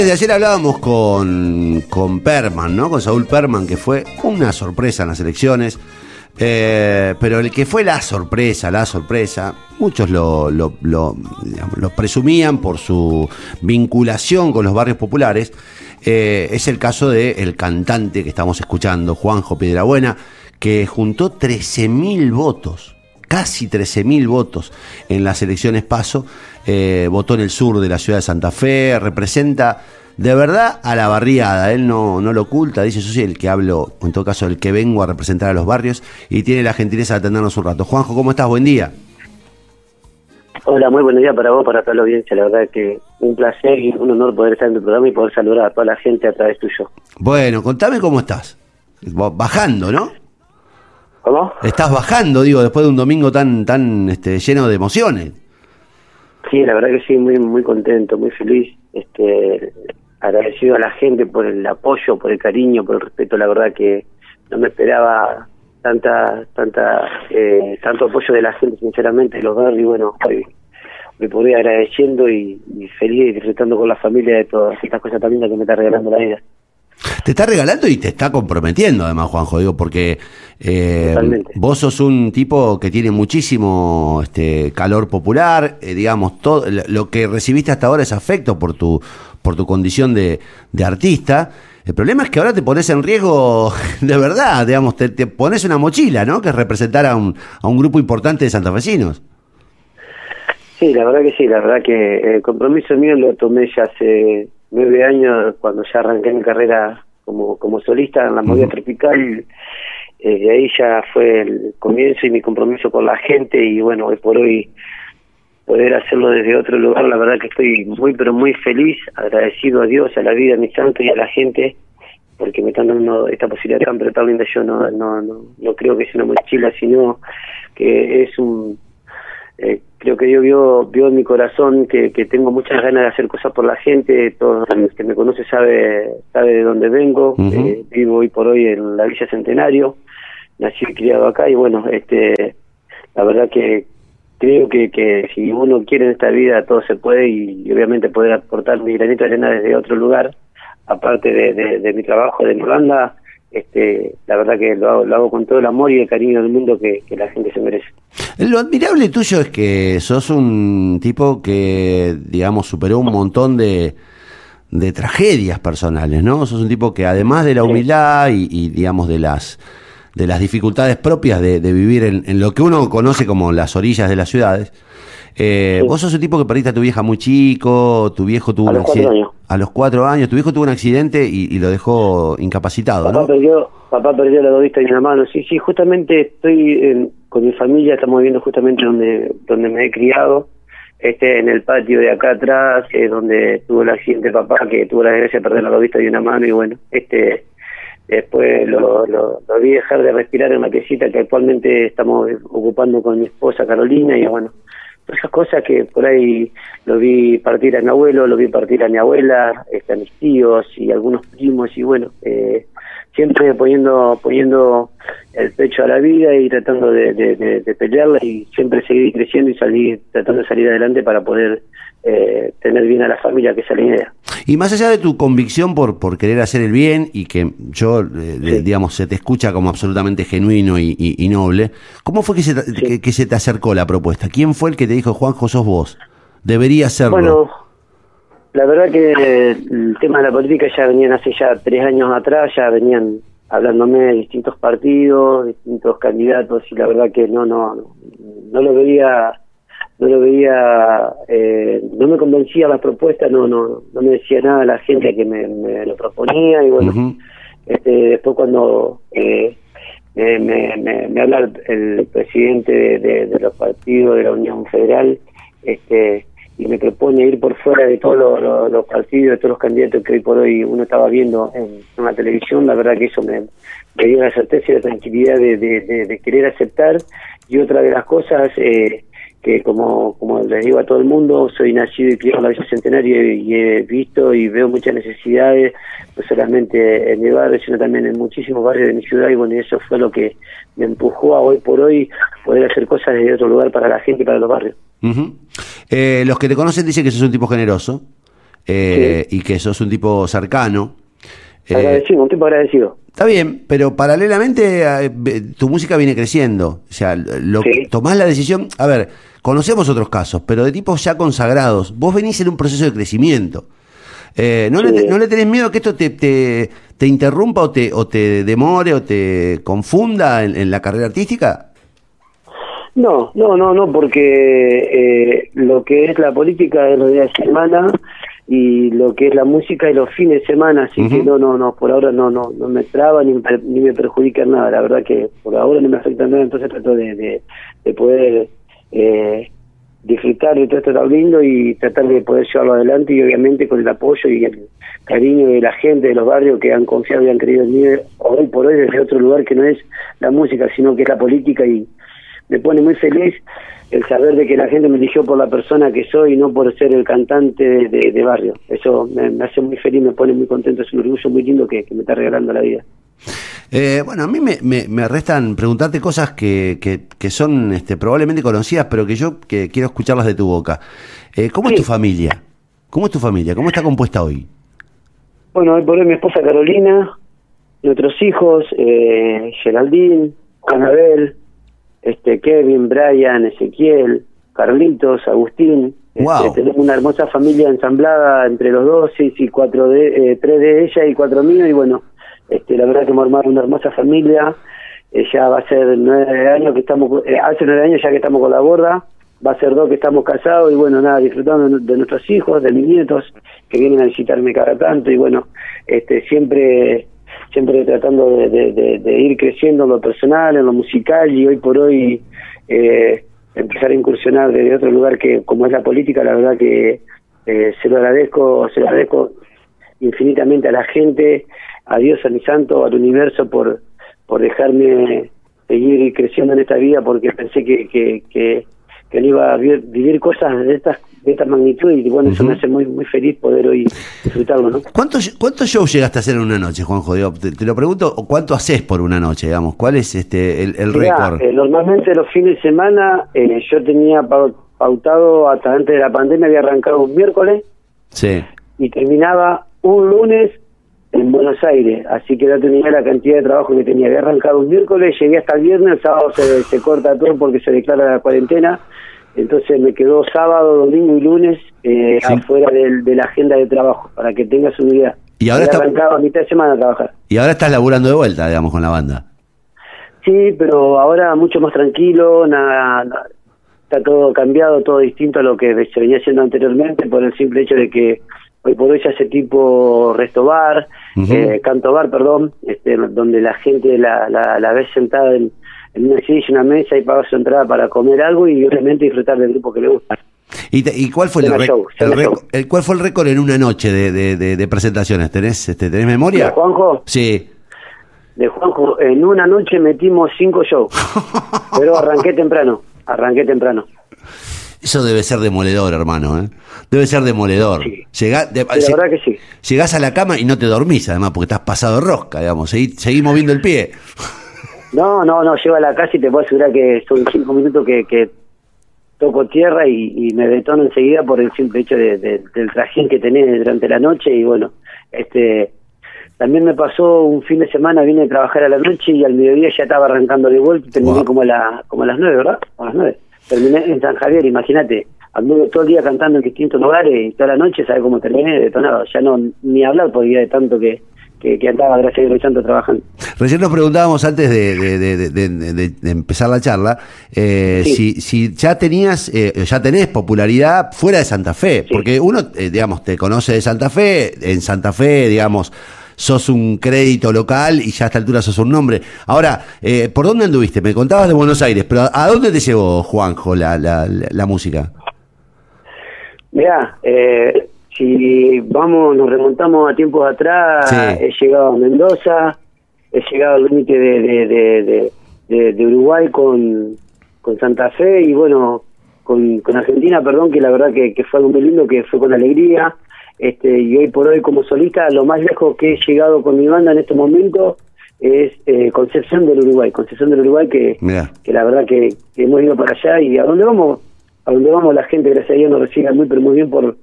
Antes de ayer hablábamos con, con Perman, ¿no? Con Saúl Perman, que fue una sorpresa en las elecciones. Eh, pero el que fue la sorpresa, la sorpresa, muchos lo, lo, lo, presumían por su vinculación con los barrios populares, eh, es el caso del cantante que estamos escuchando, Juanjo Piedrabuena, que juntó 13.000 votos, casi 13.000 votos en las elecciones PASO, eh, votó en el sur de la ciudad de Santa Fe, representa de verdad a la barriada, él no, no lo oculta, dice, yo soy el que hablo, en todo caso el que vengo a representar a los barrios y tiene la gentileza de atendernos un rato. Juanjo, ¿cómo estás? Buen día. Hola, muy buen día para vos, para toda la audiencia. La verdad que un placer y un honor poder estar en tu programa y poder saludar a toda la gente a través tuyo. Bueno, contame cómo estás. Bajando, ¿no? ¿Cómo? Estás bajando, digo, después de un domingo tan tan este, lleno de emociones. Sí, la verdad que sí, muy muy contento, muy feliz. Este, agradecido a la gente por el apoyo, por el cariño, por el respeto. La verdad que no me esperaba tanta, tanta, eh, tanto apoyo de la gente, sinceramente, de los barrios. Bueno, hoy me podría agradeciendo y, y feliz y disfrutando con la familia de todas estas cosas también que me está regalando la vida. Te está regalando y te está comprometiendo, además, Juanjo, digo, porque eh, vos sos un tipo que tiene muchísimo este, calor popular, eh, digamos, todo lo que recibiste hasta ahora es afecto por tu, por tu condición de, de artista. El problema es que ahora te pones en riesgo de verdad, digamos, te, te pones una mochila, ¿no? Que es representar a un, a un grupo importante de santafesinos. Sí, la verdad que sí, la verdad que el compromiso mío lo tomé ya hace nueve años cuando ya arranqué mi carrera como, como solista en la movida tropical. Eh, de ahí ya fue el comienzo y mi compromiso con la gente y bueno, hoy por hoy poder hacerlo desde otro lugar, la verdad que estoy muy pero muy feliz, agradecido a Dios, a la vida, a mi santo y a la gente porque me están dando esta posibilidad tan pero tan linda yo no, no, no, no creo que sea una mochila, sino que es un eh, creo que Dios vio, vio en mi corazón que, que tengo muchas ganas de hacer cosas por la gente, todo el que me conoce sabe sabe de dónde vengo, eh, vivo hoy por hoy en la Villa Centenario, nací y criado acá y bueno, este la verdad que creo que, que si uno quiere en esta vida todo se puede y, y obviamente poder aportar mi granito de arena desde otro lugar, aparte de, de, de mi trabajo, de mi banda, este la verdad que lo hago, lo hago con todo el amor y el cariño del mundo que, que la gente se merece. Lo admirable tuyo es que sos un tipo que, digamos, superó un montón de, de tragedias personales, ¿no? Sos un tipo que además de la humildad y, y, digamos, de las de las dificultades propias de, de vivir en, en lo que uno conoce como las orillas de las ciudades, eh, Sí. vos sos un tipo que perdiste a tu vieja muy chico, tu viejo tuvo A un los cuatro accidente- años. a los cuatro años, tu viejo tuvo un accidente y, y lo dejó incapacitado, Papá ¿no? perdió, papá perdió la dos vistas y una mano. Sí, sí, justamente estoy en- con mi familia, estamos viviendo justamente donde donde me he criado, este en el patio de acá atrás, eh, donde tuvo el accidente papá, que tuvo la desgracia de perder la dos vistas y una mano y bueno, este después lo, lo, lo vi dejar de respirar en la piecita que actualmente estamos ocupando con mi esposa Carolina y bueno, esas cosas que por ahí lo vi partir a mi abuelo, lo vi partir a mi abuela, este, a mis tíos y algunos primos y bueno, eh, siempre poniendo poniendo el pecho a la vida y tratando de, de, de- de pelearla y siempre seguir creciendo y salir tratando de salir adelante para poder eh, tener bien a la familia, que esa es la idea. Y más allá de tu convicción por, por querer hacer el bien y que yo, eh, Sí. digamos, se te escucha como absolutamente genuino y, y- y noble, ¿cómo fue que se, Sí. que, que se te acercó la propuesta? ¿Quién fue el que te dijo, Juanjo, sos vos? Debería serlo. Bueno, la verdad que el tema de la política ya venían hace ya tres años atrás, ya venían hablándome de distintos partidos, distintos candidatos y la verdad que no, no, no lo veía, no lo veía, eh, no me convencía la propuesta, no, no, no me decía nada la gente que me, me lo proponía y bueno, este, después cuando eh, me, me, me, me habla el presidente de, de- de los partidos de la Unión Federal este y me propone ir por fuera de todos los, partidos, de todos los candidatos que hoy por hoy uno estaba viendo en, la televisión, la verdad que eso me, me dio la certeza y la tranquilidad de, querer aceptar. Y otra de las cosas, eh, que como, como les digo a todo el mundo, soy nacido y criado en la Villa Centenario y, he visto y veo muchas necesidades, no solamente en mi barrio, sino también en muchísimos barrios de mi ciudad y bueno, y eso fue lo que me empujó a hoy por hoy poder hacer cosas desde otro lugar para la gente y para los barrios. Ujú. Eh, los que te conocen dicen que sos un tipo generoso. eh, y que sos un tipo cercano. Eh, agradecido, un tipo agradecido. Está bien, pero paralelamente eh, tu música viene creciendo. O sea, lo, tomás la decisión. A ver, conocemos otros casos, pero de tipos ya consagrados. Vos venís en un proceso de crecimiento. ¿no, le, ¿No le tenés miedo a que esto te, te, interrumpa o te, o te demore o te confunda en la carrera artística? No, no, no, no, porque eh, lo que es la política es los días de semana y lo que es la música es los fines de semana, así que no, no, no, por ahora no, no, no me traba ni, ni me perjudica nada, la verdad que por ahora no me afecta nada, entonces trato de, de, poder eh, disfrutar de todo esto tan lindo y tratar de poder llevarlo adelante y obviamente con el apoyo y el cariño de la gente de los barrios que han confiado y han creído en mí hoy por hoy desde otro lugar que no es la música, sino que es la política y me pone muy feliz el saber de que la gente me eligió por la persona que soy y no por ser el cantante de, barrio. Eso me, hace muy feliz, me pone muy contento, es un orgullo muy lindo que, me está regalando la vida. Eh, bueno, a mí me, me, restan preguntarte cosas que, que, son este, probablemente conocidas, pero que yo que quiero escucharlas de tu boca. Eh, ¿Cómo es tu familia? ¿Cómo es tu familia? ¿Cómo está compuesta hoy? Bueno, hoy por hoy mi esposa Carolina, nuestros hijos, eh, Geraldine, Anabel, este Kevin, Brian, Ezequiel, Carlitos, Agustín. Este, tenemos una hermosa familia ensamblada entre los dos, sí, sí, cuatro de, eh, tres de ella y cuatro míos, y bueno, este, la verdad que hemos armado una hermosa familia. ya va a ser nueve años que estamos, eh, hace nueve años ya que estamos con la borda, va a ser dos que estamos casados y bueno, nada, disfrutando de, nuestros hijos, de mis nietos, que vienen a visitarme cada tanto y bueno, este siempre siempre tratando de, ir creciendo en lo personal, en lo musical y hoy por hoy eh, empezar a incursionar desde otro lugar que como es la política, la verdad que eh, se lo agradezco, se lo agradezco infinitamente a la gente, a Dios, a mi santo, al universo por, por dejarme seguir creciendo en esta vida porque pensé que, que, que, iba a vivir cosas de estas de esta magnitud y bueno, eso me hace muy muy feliz poder hoy disfrutarlo, ¿no? ¿Cuántos, ¿Cuántos shows llegaste a hacer en una noche, Juanjo? te, lo pregunto, ¿cuánto haces por una noche, digamos? ¿Cuál es este el, récord? Eh, normalmente los fines de semana eh, yo tenía pautado hasta antes de la pandemia, había arrancado un miércoles sí. y terminaba un lunes en Buenos Aires, así que no tenía la cantidad de trabajo que tenía. Había arrancado un miércoles, llegué hasta el viernes, el sábado se, se corta todo porque se declara la cuarentena entonces me quedó sábado, domingo y lunes eh, afuera de, la agenda de trabajo, para que tengas una idea. Y ahora está... a mitad de semana a trabajar. Y ahora estás laburando de vuelta, digamos, con la banda. Sí, pero ahora mucho más tranquilo, nada, está todo cambiado, todo distinto a lo que se venía haciendo anteriormente, por el simple hecho de que hoy por hoy se hace tipo restobar, eh, cantobar, perdón, este, donde la gente la, la, la ve sentada en, en una silla, una mesa y paga su entrada para comer algo y obviamente disfrutar del grupo que le gusta. ¿Y, y cuál fue el, el, cuál fue el récord en una noche de, de, de, presentaciones? ¿Tenés, este, ¿Tenés memoria? ¿De Juanjo? Sí. De Juanjo, en una noche metimos cinco shows, pero arranqué temprano, arranqué temprano. Eso debe ser demoledor, hermano, ¿eh? Debe ser demoledor. Sí. la verdad que sí. Llegás a la cama y no te dormís, además, porque estás pasado de rosca, digamos, seguís, seguís moviendo el pie. No, no, no, llego a la casa y te puedo asegurar que son cinco minutos que, que toco tierra y, me detono enseguida por el simple hecho de, del trajín que tenés durante la noche y bueno, este también me pasó un fin de semana, vine a trabajar a la noche y al mediodía ya estaba arrancando de vuelta y terminé como, a la, como a las nueve, ¿verdad? A las nueve. Terminé en San Javier, imagínate, anduve todo el día cantando en distintos lugares y toda la noche, ¿sabes cómo terminé? Detonado, ya no ni hablar podía de tanto que, que, andaba, gracias a Dios, trabajando. Recién nos preguntábamos antes de, empezar la charla eh, si, si ya tenías, eh, ya tenés popularidad fuera de Santa Fe, porque uno, eh, digamos, te conoce de Santa Fe, en Santa Fe, digamos, sos un crédito local y ya a esta altura sos un nombre. Ahora, ¿por dónde anduviste? Me contabas de Buenos Aires, pero ¿a dónde te llevó, Juanjo, la, la, la música? Mirá, eh, si vamos, nos remontamos a tiempos atrás, he llegado a Mendoza, he llegado al límite de, de, Uruguay con, con Santa Fe y bueno, con, con Argentina, perdón, que la verdad que, fue algo muy lindo, que fue con alegría. Este, y hoy por hoy como solista, lo más lejos que he llegado con mi banda en este momento es eh, Concepción del Uruguay, Concepción del Uruguay que, que la verdad que, que, hemos ido para allá y a dónde vamos, a dónde vamos la gente, gracias a Dios, nos recibe muy pero muy bien por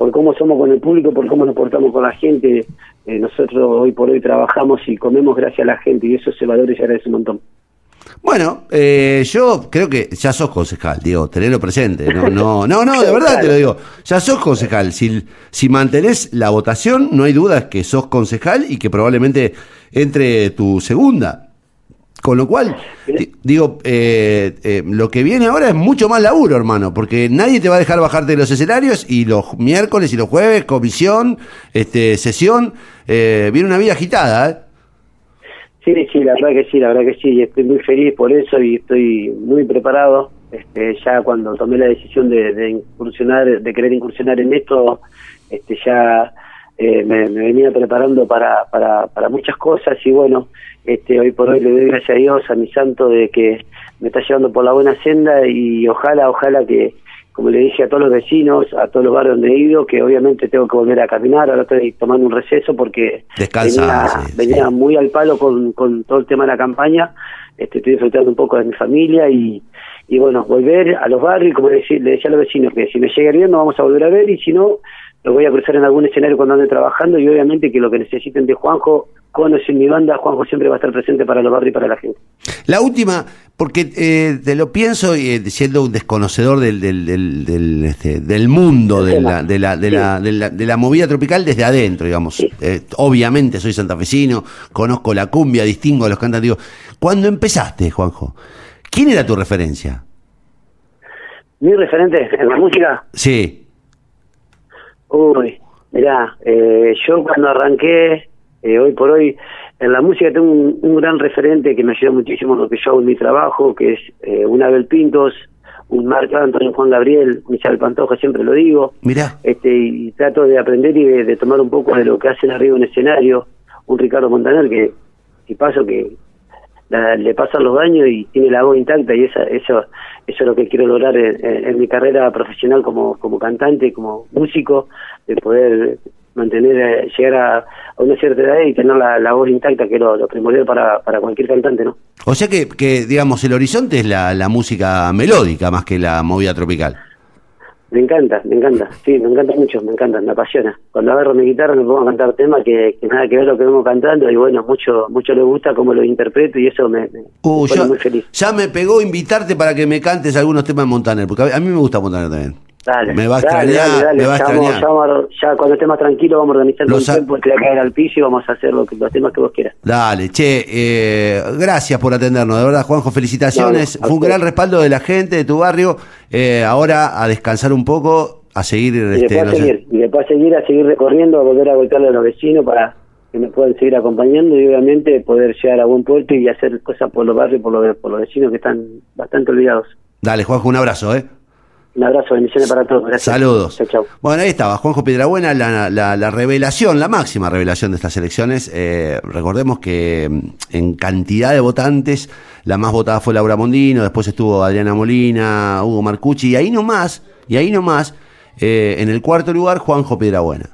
por cómo somos con el público, por cómo nos portamos con la gente. Eh, nosotros hoy por hoy trabajamos y comemos gracias a la gente y eso se valora y se agradece un montón. Bueno, eh, yo creo que ya sos concejal, digo, tenerlo presente. No, no, no, no, de verdad te lo digo. Ya sos concejal. Si, si mantenés la votación, no hay duda que sos concejal y que probablemente entre tu segunda. Con lo cual, digo, eh, eh, lo que viene ahora es mucho más laburo, hermano, porque nadie te va a dejar bajarte de los escenarios y los miércoles y los jueves, comisión, este, sesión, viene una vida agitada, ¿eh? Sí, sí, la verdad que sí, la verdad que sí, y estoy muy feliz por eso y estoy muy preparado. Este, ya cuando tomé la decisión de, incursionar, de querer incursionar en esto, este, ya eh, me, venía preparando para, para, para muchas cosas y bueno, este, hoy por hoy le doy gracias a Dios, a mi santo, de que me está llevando por la buena senda y ojalá, ojalá que, como le dije a todos los vecinos, a todos los barrios donde he ido, que obviamente tengo que volver a caminar, ahora estoy tomando un receso porque venía, muy al palo con, con todo el tema de la campaña, este, estoy disfrutando un poco de mi familia y, y bueno, volver a los barrios, como le decía, le decía a los vecinos, que si me llega bien nos vamos a volver a ver y si no, lo voy a cruzar en algún escenario cuando ande trabajando y obviamente que lo que necesiten de Juanjo, conocen mi banda, Juanjo siempre va a estar presente para los barrios y para la gente. La última, porque eh, te lo pienso eh, siendo un desconocedor del, del, del, este, del mundo de la, de, la, de, la, de, la, movida tropical desde adentro, digamos. Eh, obviamente soy santafesino, conozco la cumbia, distingo a los cantantes. Digo, cuando empezaste, Juanjo, ¿quién era tu referencia? ¿Mi referente en la música? Sí. Uy, mirá, eh, yo cuando arranqué, eh, hoy por hoy, en la música tengo un, gran referente que me ayudó muchísimo en lo que yo hago en mi trabajo, que es eh, un Abel Pintos, un Marc Antonio Juan Gabriel, Michel Pantoja, siempre lo digo. Mira. Este, y trato de aprender y de, tomar un poco de lo que hacen arriba en escenario. Un Ricardo Montaner que, si paso, que le pasan los daños y tiene la voz intacta y esa, eso eso es lo que quiero lograr en, mi carrera profesional como, como cantante, como músico, de poder mantener, eh, llegar a, una cierta edad y tener la, voz intacta, que es lo, primordial para, para cualquier cantante, ¿no? O sea que, que digamos, el horizonte es la, la música melódica más que la movida tropical. Me encanta, me encanta, sí, me encanta mucho, me encanta, me apasiona. Cuando agarro mi guitarra me pongo a cantar temas que, nada que ver lo que vengo cantando y bueno, mucho mucho le gusta cómo lo interpreto y eso me, uh, pone muy feliz. Ya me pegó invitarte para que me cantes algunos temas de Montaner, porque a mí me gusta Montaner también. Dale, me va a extrañar, me va a extrañar. Ya, cuando esté más tranquilo vamos a organizar los un tiempo, te caer al piso y vamos a hacer lo que, los temas que vos quieras. Dale, che, eh, gracias por atendernos, de verdad, Juanjo, felicitaciones. Fue un gran respaldo de la gente de tu barrio. Eh, ahora a descansar un poco, a seguir... Y este, después, seguir, y después seguir, a seguir recorriendo, a volver a golpearle a los vecinos para que me puedan seguir acompañando y obviamente poder llegar a buen puerto y hacer cosas por los barrios, por los, por los vecinos que están bastante olvidados. Dale, Juanjo, un abrazo, ¿eh? Un abrazo, bendiciones para todos. Gracias. Saludos. Bueno, ahí estaba Juanjo Piedrabuena, la, la, revelación, la máxima revelación de estas elecciones. Eh, recordemos que mm, en cantidad de votantes, la más votada fue Laura Mondino, después estuvo Adriana Molina, Hugo Marcucci, y ahí nomás, y ahí nomás, eh, en el cuarto lugar, Juanjo Piedrabuena.